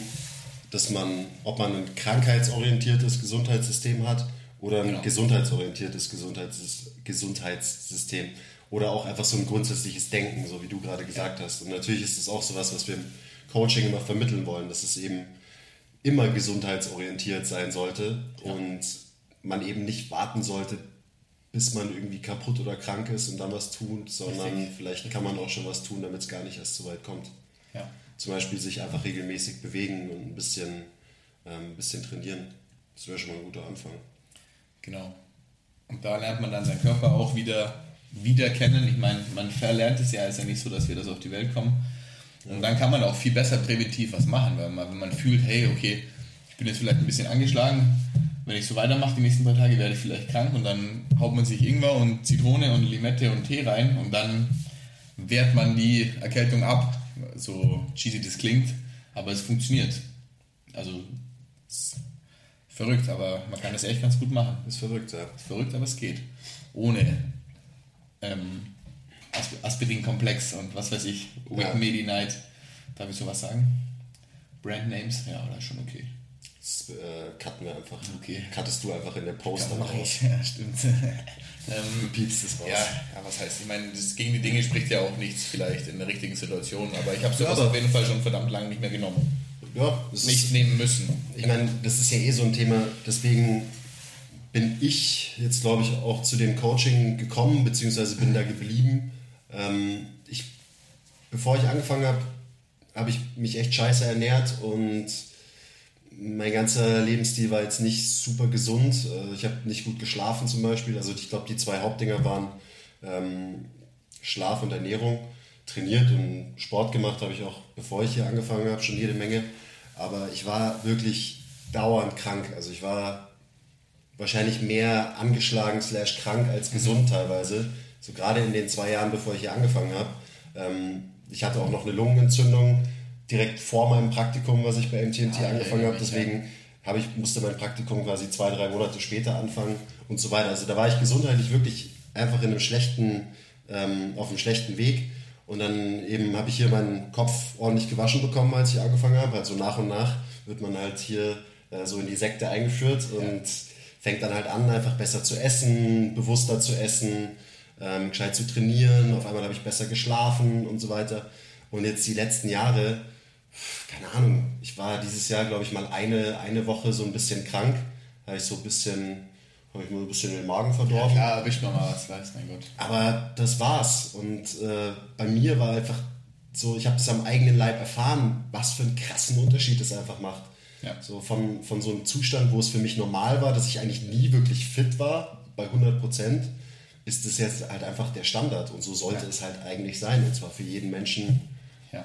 dass man, ob man ein krankheitsorientiertes Gesundheitssystem hat oder ein Genau. gesundheitsorientiertes Gesundheits Gesundheitssystem oder auch einfach so ein grundsätzliches Denken, so wie du gerade gesagt hast. Und natürlich ist das auch sowas, was wir im Coaching immer vermitteln wollen, dass es eben immer gesundheitsorientiert sein sollte und man eben nicht warten sollte, bis man irgendwie kaputt oder krank ist und dann was tut, sondern Richtig. vielleicht kann man auch schon was tun, damit es gar nicht erst so weit kommt. Ja. Zum Beispiel sich einfach regelmäßig bewegen und ein bisschen, ähm, ein bisschen trainieren. Das wäre schon mal ein guter Anfang. Genau. Und da lernt man dann seinen Körper auch wieder, wieder kennen. Ich meine, man verlernt es ja, ist ja nicht so, dass wir das auf die Welt kommen. Und dann kann man auch viel besser präventiv was machen, weil man, wenn man fühlt, hey, okay, ich bin jetzt vielleicht ein bisschen angeschlagen, wenn ich so weitermache, die nächsten paar Tage werde ich vielleicht krank und dann haut man sich Ingwer und Zitrone und Limette und Tee rein und dann wehrt man die Erkältung ab. So cheesy das klingt, aber es funktioniert. Also, es ist verrückt, aber man kann das echt ganz gut machen. Ist verrückt, ja. Ist verrückt, aber es geht. Ohne ähm, Asp Aspirin-Komplex und was weiß ich, Wet Ja. Medi Night. Darf ich sowas sagen? Brand Names? Ja, oder schon okay. Das äh, cutten wir einfach. Okay. Cuttest du einfach in der Post dann raus. Ja, stimmt. Du ähm, piepst es raus. ja, ja, was heißt, ich meine, das gegen die Dinge spricht ja auch nichts vielleicht in der richtigen Situation, aber ich habe Ja, sowas aber- auf jeden Fall schon verdammt lange nicht mehr genommen. ja das Nicht ist, nehmen müssen. ich meine, das ist ja eh so ein Thema, deswegen bin ich jetzt, glaube ich, auch zu dem Coaching gekommen, beziehungsweise bin da geblieben. Ähm, ich, bevor ich angefangen habe, habe ich mich echt scheiße ernährt und mein ganzer Lebensstil war jetzt nicht super gesund. Äh, Ich habe nicht gut geschlafen zum Beispiel. Also ich glaube, die zwei Hauptdinger waren ähm, Schlaf und Ernährung. Trainiert und Sport gemacht habe ich auch, bevor ich hier angefangen habe, schon jede Menge. Aber ich war wirklich dauernd krank. Also ich war wahrscheinlich mehr angeschlagen slash krank als gesund teilweise. So gerade in den zwei Jahren, bevor ich hier angefangen habe. Ähm, ich hatte auch noch eine Lungenentzündung direkt vor meinem Praktikum, was ich bei MTMT Ah, angefangen ja, habe. Deswegen habe ich, musste mein Praktikum quasi zwei, drei Monate später anfangen und so weiter. Also da war ich gesundheitlich wirklich einfach in einem schlechten, ähm, auf einem schlechten Weg. Und dann eben habe ich hier meinen Kopf ordentlich gewaschen bekommen, als ich angefangen habe. Also nach und nach wird man halt hier äh, so in die Sekte eingeführt und fängt dann halt an, einfach besser zu essen, bewusster zu essen, ähm, gescheit zu trainieren. Auf einmal habe ich besser geschlafen und so weiter. Und jetzt die letzten Jahre, keine Ahnung, ich war dieses Jahr, glaube ich, mal eine, eine Woche so ein bisschen krank. Da habe ich so ein bisschen, habe ich mir ein bisschen den Magen verdorben. Klar, erwischt man mal was, weiß mein Gott. Aber das war's. Und äh, bei mir war einfach so, ich habe das am eigenen Leib erfahren, was für einen krassen Unterschied das einfach macht. Ja. So von, von so einem Zustand, wo es für mich normal war, dass ich eigentlich nie wirklich fit war, bei 100 Prozent, ist das jetzt halt einfach der Standard und so sollte ja. es halt eigentlich sein und zwar für jeden Menschen. Ja,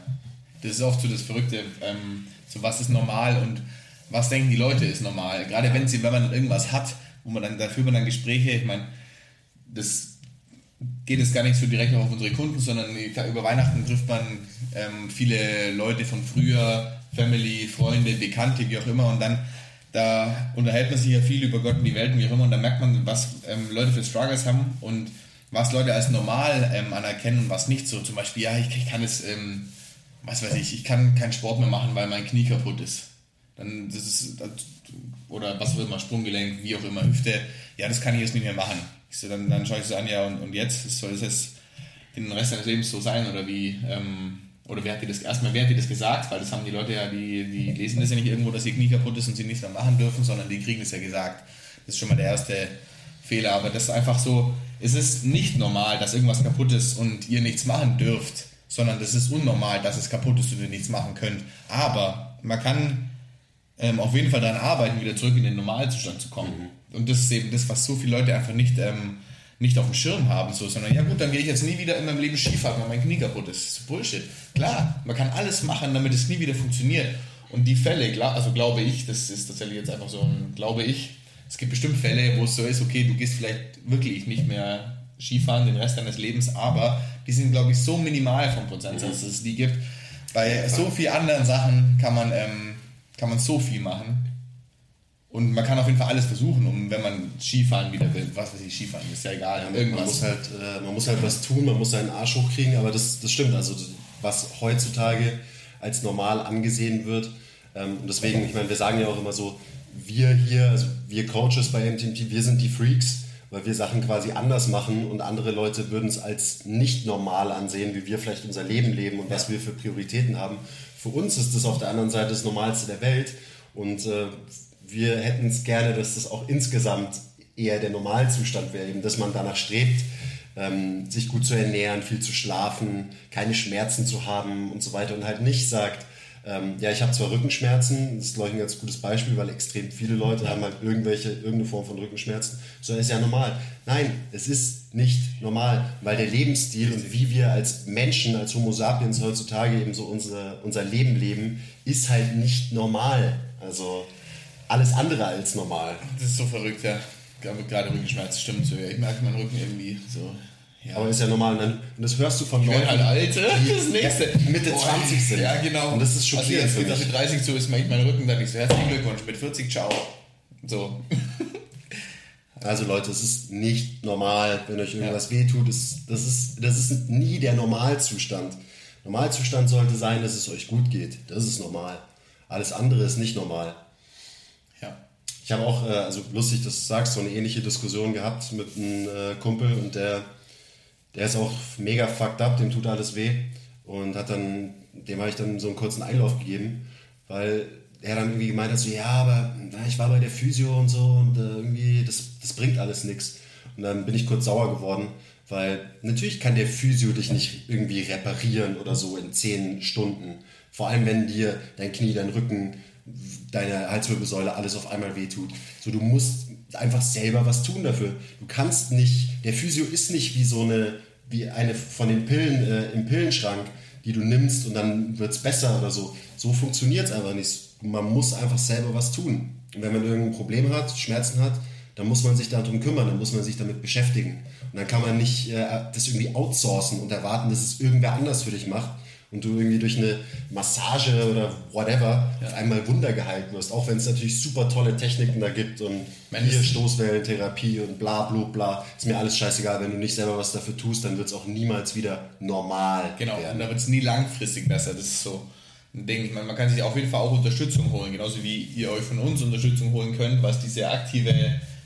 das ist oft so das Verrückte, ähm, so was ist normal und was denken die Leute ist normal. Gerade wenn sie, wenn man irgendwas hat, wo man dann, da führt man dann Gespräche, ich meine, das geht es gar nicht so direkt auf unsere Kunden, sondern über Weihnachten trifft man ähm, viele Leute von früher, Family, Freunde, Bekannte, wie auch immer, und dann da unterhält man sich ja viel über Gott und die Welt und wie auch immer, und da merkt man, was ähm, Leute für Struggles haben und was Leute als normal ähm, anerkennen und was nicht so. Zum Beispiel, ja, ich, ich kann es, ähm, was weiß ich, ich kann keinen Sport mehr machen, weil mein Knie kaputt ist. Dann das ist, oder was auch immer, Sprunggelenk, wie auch immer, Hüfte, ja, das kann ich jetzt nicht mehr machen. So, dann, dann schaue ich so an, ja, und, und jetzt soll es jetzt den Rest deines Lebens so sein oder wie, ähm, oder wer hat dir das, erstmal, wer hat dir das gesagt? Weil das haben die Leute ja, die, die lesen das ja nicht irgendwo, dass ihr Knie kaputt ist und sie nichts mehr machen dürfen, sondern die kriegen das ja gesagt. Das ist schon mal der erste Fehler. Aber das ist einfach so, es ist nicht normal, dass irgendwas kaputt ist und ihr nichts machen dürft, sondern das ist unnormal, dass es kaputt ist und ihr nichts machen könnt. Aber man kann ähm, auf jeden Fall daran arbeiten, wieder zurück in den Normalzustand zu kommen. Mhm. Und das ist eben das, was so viele Leute einfach nicht, ähm, nicht auf dem Schirm haben, so, sondern ja gut, dann gehe ich jetzt nie wieder in meinem Leben Skifahren, weil mein Knie kaputt ist. Das ist Bullshit. Klar, man kann alles machen, damit es nie wieder funktioniert. Und die Fälle, also glaube ich, das ist tatsächlich jetzt einfach so ein, glaube ich, es gibt bestimmt Fälle, wo es so ist, okay, du gehst vielleicht wirklich nicht mehr Skifahren den Rest deines Lebens, aber die sind, glaube ich, so minimal vom Prozentsatz, dass es die gibt. Bei so vielen anderen Sachen kann man ähm, kann man so viel machen. Und man kann auf jeden Fall alles versuchen, um wenn man Skifahren wieder will, was weiß ich, Skifahren, ist ja egal. Ja, irgendwas. Man, muss halt, äh, man muss halt was tun, man muss seinen Arsch hochkriegen, aber das, das stimmt. Also was heutzutage als normal angesehen wird. Ähm, und deswegen, ich meine, wir sagen ja auch immer so, wir hier, also wir Coaches bei MTMT, wir sind die Freaks, weil wir Sachen quasi anders machen und andere Leute würden es als nicht normal ansehen, wie wir vielleicht unser Leben leben und ja. was wir für Prioritäten haben für uns ist das auf der anderen Seite das Normalste der Welt und äh, wir hätten es gerne, dass das auch insgesamt eher der Normalzustand wäre, eben, dass man danach strebt, ähm, sich gut zu ernähren, viel zu schlafen, keine Schmerzen zu haben und so weiter und halt nicht sagt, ähm, ja, ich habe zwar Rückenschmerzen, das ist glaube ich ein ganz gutes Beispiel, weil extrem viele Leute haben halt irgendwelche, irgendeine Form von Rückenschmerzen, so ist ja normal. Nein, es ist nicht normal, weil der Lebensstil und wie wir als Menschen, als Homo sapiens heutzutage eben so unser, unser Leben leben, ist halt nicht normal. Also alles andere als normal. Das ist so verrückt, ja. Gerade Rückenschmerzen stimmt so. Ja. Ich merke meinen Rücken irgendwie so ja. Aber ist ja normal. Und das hörst du von Leuten, halt alte, die, das nächste. Mitte Boah, 20 sind. Ja, genau. Und das ist schockierend also jetzt, mit 30 so ist mein Rücken, dann ich so, herzlichen Glückwunsch, mit 40, ciao. So. Also Leute, es ist nicht normal, wenn euch irgendwas ja. wehtut. Das, das, ist, das ist nie der Normalzustand. Normalzustand sollte sein, dass es euch gut geht. Das ist normal. Alles andere ist nicht normal. Ja. Ich habe auch, äh, also lustig, dass du sagst, so eine ähnliche Diskussion gehabt mit einem äh, Kumpel und der der ist auch mega fucked up, dem tut alles weh. Und hat dann, dem habe ich dann so einen kurzen Einlauf gegeben, weil er dann irgendwie gemeint hat, so, ja, aber na, ich war bei der Physio und so und äh, irgendwie, das, das bringt alles nichts. Und dann bin ich kurz sauer geworden, weil natürlich kann der Physio dich nicht irgendwie reparieren oder so in zehn Stunden. Vor allem, wenn dir dein Knie, dein Rücken, deine Halswirbelsäule alles auf einmal wehtut. So, du musst einfach selber was tun dafür. Du kannst nicht, der Physio ist nicht wie so eine, wie eine von den Pillen äh, im Pillenschrank, die du nimmst und dann wird es besser oder so. So funktioniert es einfach nicht. Man muss einfach selber was tun. Und wenn man irgendein Problem hat, Schmerzen hat, dann muss man sich darum kümmern, dann muss man sich damit beschäftigen. Und dann kann man nicht äh, das irgendwie outsourcen und erwarten, dass es irgendwer anders für dich macht, und du irgendwie durch eine Massage oder whatever ja. auf einmal Wunder geheilt wirst. Auch wenn es natürlich super tolle Techniken da gibt und hier Stoßwellentherapie und bla bla bla. Ist mir alles scheißegal. Wenn du nicht selber was dafür tust, dann wird es auch niemals wieder normal. Genau, werden. und da wird es nie langfristig besser. Das ist so ein Ding. Ich meine, man kann sich auf jeden Fall auch Unterstützung holen, genauso wie ihr euch von uns Unterstützung holen könnt, was diese aktive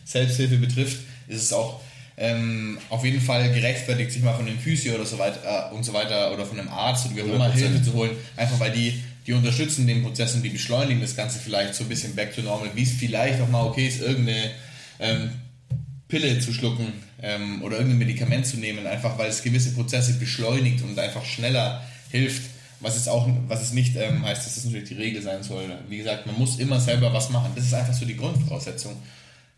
Selbsthilfe betrifft. Ist es auch ähm, auf jeden Fall gerechtfertigt, sich mal von einem Physio oder so weiter äh, und so weiter oder von einem Arzt oder wie auch immer Hilfe zu holen, einfach weil die, die unterstützen den Prozess und die beschleunigen das Ganze vielleicht so ein bisschen back to normal, wie es vielleicht auch mal okay ist, irgendeine ähm, Pille zu schlucken ähm, oder irgendein Medikament zu nehmen, einfach weil es gewisse Prozesse beschleunigt und einfach schneller hilft. Was es auch, was es nicht ähm, heißt, dass das natürlich die Regel sein soll. Wie gesagt, man muss immer selber was machen. Das ist einfach so die Grundvoraussetzung.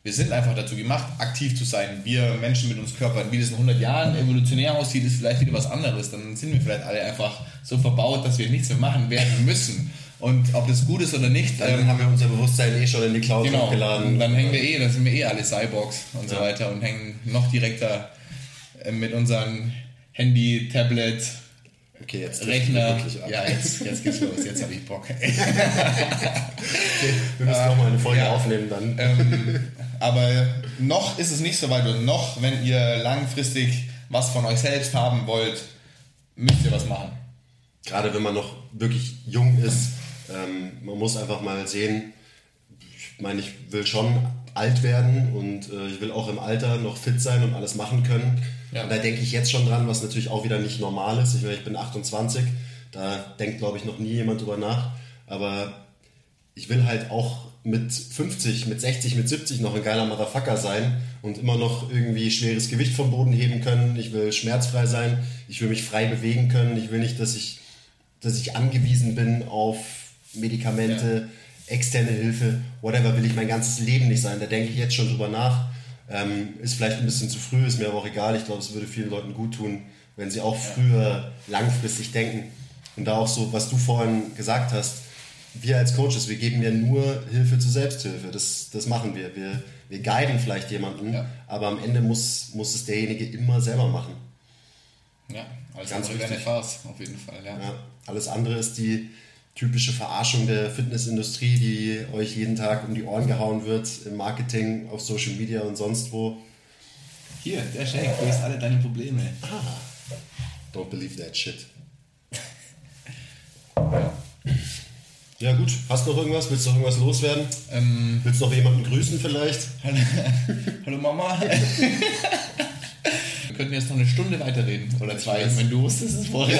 Wir sind einfach dazu gemacht, aktiv zu sein. Wir Menschen mit uns Körpern, wie das in 100 Jahren evolutionär aussieht, ist vielleicht wieder was anderes. Dann sind wir vielleicht alle einfach so verbaut, dass wir nichts mehr machen werden müssen. Und ob das gut ist oder nicht, Dann ähm, haben wir unser Bewusstsein eh schon in die Cloud genau, hochgeladen. dann hängen wir eh, dann sind wir eh alle Cyborgs und so Ja. weiter und hängen noch direkter äh, mit unseren Handy, Tablet, Okay, jetzt Rechner. Ja, jetzt, jetzt geht's los, jetzt habe ich Bock. Wir müssen noch mal eine Folge ja. aufnehmen dann. ähm, aber noch ist es nicht so weit und noch, wenn ihr langfristig was von euch selbst haben wollt, müsst ihr was machen. Gerade wenn man noch wirklich jung ist, ähm, man muss einfach mal sehen, ich meine, ich will schon alt werden und äh, ich will auch im Alter noch fit sein und alles machen können. Ja. Und da denke ich jetzt schon dran, was natürlich auch wieder nicht normal ist. Ich, meine, ich bin 28, da denkt, glaube ich, noch nie jemand drüber nach. Aber ich will halt auch mit 50, mit 60, mit 70 noch ein geiler Motherfucker sein und immer noch irgendwie schweres Gewicht vom Boden heben können. Ich will schmerzfrei sein. Ich will mich frei bewegen können. Ich will nicht, dass ich, dass ich angewiesen bin auf Medikamente, externe Hilfe, whatever, will ich mein ganzes Leben nicht sein. Da denke ich jetzt schon drüber nach. Ähm, ist vielleicht ein bisschen zu früh, ist mir aber auch egal. Ich glaube, es würde vielen Leuten gut tun, wenn sie auch früher langfristig denken. Und da auch so, was du vorhin gesagt hast, wir als Coaches, wir geben ja nur Hilfe zur Selbsthilfe. Das, das machen wir. Wir, wir guiden vielleicht jemanden, Ja. aber am Ende muss, muss es derjenige immer selber machen. Ja, alles Ganz andere wäre eine. Farce, auf jeden Fall. Ja. Ja. Alles andere ist die typische Verarschung der Fitnessindustrie, die euch jeden Tag um die Ohren gehauen wird im Marketing, auf Social Media und sonst wo. Hier, der Shake löst alle deine Probleme. Don't believe that shit. Ja gut, hast du noch irgendwas? Willst du noch irgendwas loswerden? Ähm, Willst du noch jemanden grüßen vielleicht? Hallo Mama. Wir könnten jetzt noch eine Stunde weiterreden oder zwei, wenn du wusstest es vorher.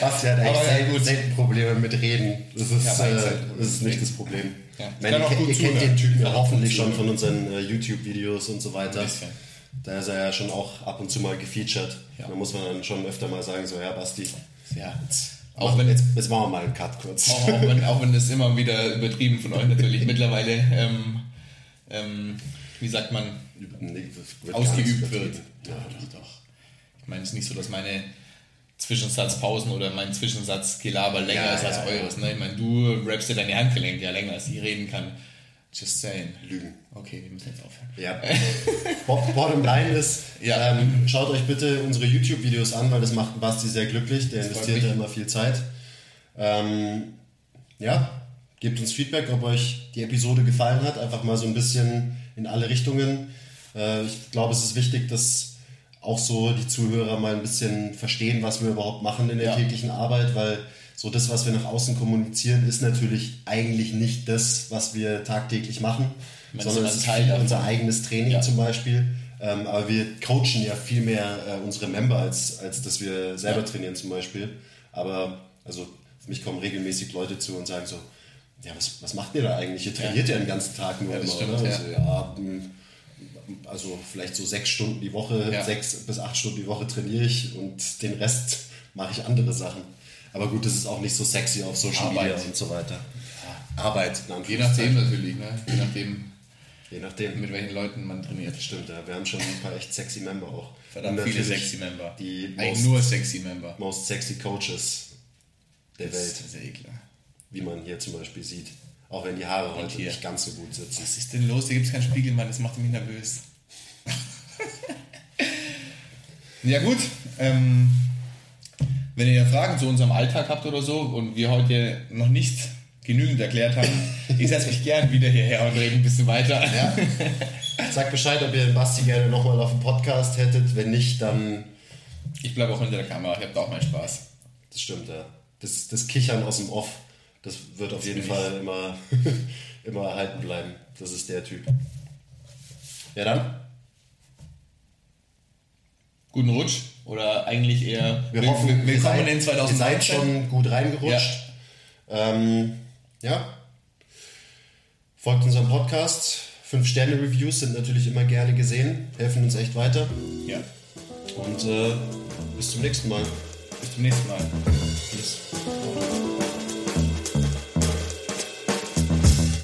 Basti hat echt selten, gut. selten Probleme mit Reden. Das ist, Ja, äh, das ist nicht das Problem. Ja. Auch ihr, ihr kennt den Typen ja hoffentlich schon von unseren äh, YouTube-Videos und so weiter. Da ist er ja schon auch ab und zu mal gefeatured. Ja. Da muss man dann schon öfter mal sagen, so, ja Basti, Ja. auch Auch wenn, jetzt, jetzt machen wir mal einen Cut kurz. auch, auch, wenn, auch wenn das immer wieder übertrieben von euch natürlich mittlerweile, ähm, ähm, wie sagt man, Nee, wird Ausgeübt wird. Ja, doch, doch. ich meine, es ist nicht so, dass meine Zwischensatzpausen oder mein Zwischensatzgelaber länger Ja, ist als ja, eures. Ne? Ich meine, du rappst ja deine Handgelenke ja länger, als ich reden kann. Just saying. Lügen. Okay, wir müssen jetzt aufhören. Ja. Bo- Bottom line ist, Ja. ähm, schaut euch bitte unsere YouTube-Videos an, weil das macht Basti sehr glücklich. Der freut investiert ja immer viel Zeit. Ähm, ja, gebt uns Feedback, ob euch die Episode gefallen hat. Einfach mal so ein bisschen in alle Richtungen. Äh, ich glaube, es ist wichtig, dass auch so die Zuhörer mal ein bisschen verstehen, was wir überhaupt machen in der Ja. täglichen Arbeit, weil so das, was wir nach außen kommunizieren, ist natürlich eigentlich nicht das, was wir tagtäglich machen, meine, sondern es ist Teil viel unser eigenes Training Ja. zum Beispiel. Ähm, aber wir coachen ja viel mehr äh, unsere Member, als, als dass wir selber Ja. trainieren zum Beispiel. Aber also auf mich kommen regelmäßig Leute zu und sagen so, ja, was, was macht ihr da eigentlich? Ihr trainiert ja, den ganzen Tag nur Ja, immer, stimmt, oder? ja. Also, ja, also vielleicht so sechs Stunden die Woche, Ja. sechs bis acht Stunden die Woche trainiere ich und den Rest mache ich andere Sachen. Aber gut, das ist auch nicht so sexy auf Social Arbeit. Media und so weiter. Arbeit, in Je nachdem natürlich, ne? Je nachdem, Je nachdem. mit welchen Leuten man trainiert. Stimmt, ja. Wir haben schon ein paar echt sexy Member auch. Verdammt Und viele sexy Member. Die Eigentlich most, nur sexy Member. most sexy Coaches der Das Welt, ist eh klar. wie man hier zum Beispiel sieht. Auch wenn die Haare heute hier. nicht ganz so gut sitzen. Was ist denn los? Hier gibt es keinen Spiegel, Mann. Das macht mich nervös. ja gut. Ähm, wenn ihr Fragen zu unserem Alltag habt oder so und wir heute noch nicht genügend erklärt haben, ich setze mich gern wieder hierher und rede ein bisschen weiter. Ja. Sagt Bescheid, ob ihr den Basti gerne nochmal auf dem Podcast hättet. Wenn nicht, dann. Ich bleibe auch hinter der Kamera. Ich habe da auch meinen Spaß. Das stimmt, ja. Das, das Kichern aus dem Off, das wird auf jeden bin Fall immer, immer erhalten bleiben. Das ist der Typ. Ja, dann. Guten Rutsch oder eigentlich eher Wir hoffen, willkommen in ihr seid 2019. schon gut reingerutscht. Ähm, ja. Folgt unserem Podcast. Fünf Sterne Reviews sind natürlich immer gerne gesehen, helfen uns echt weiter. Ja. Und äh, bis zum nächsten Mal. Bis zum nächsten Mal. Peace.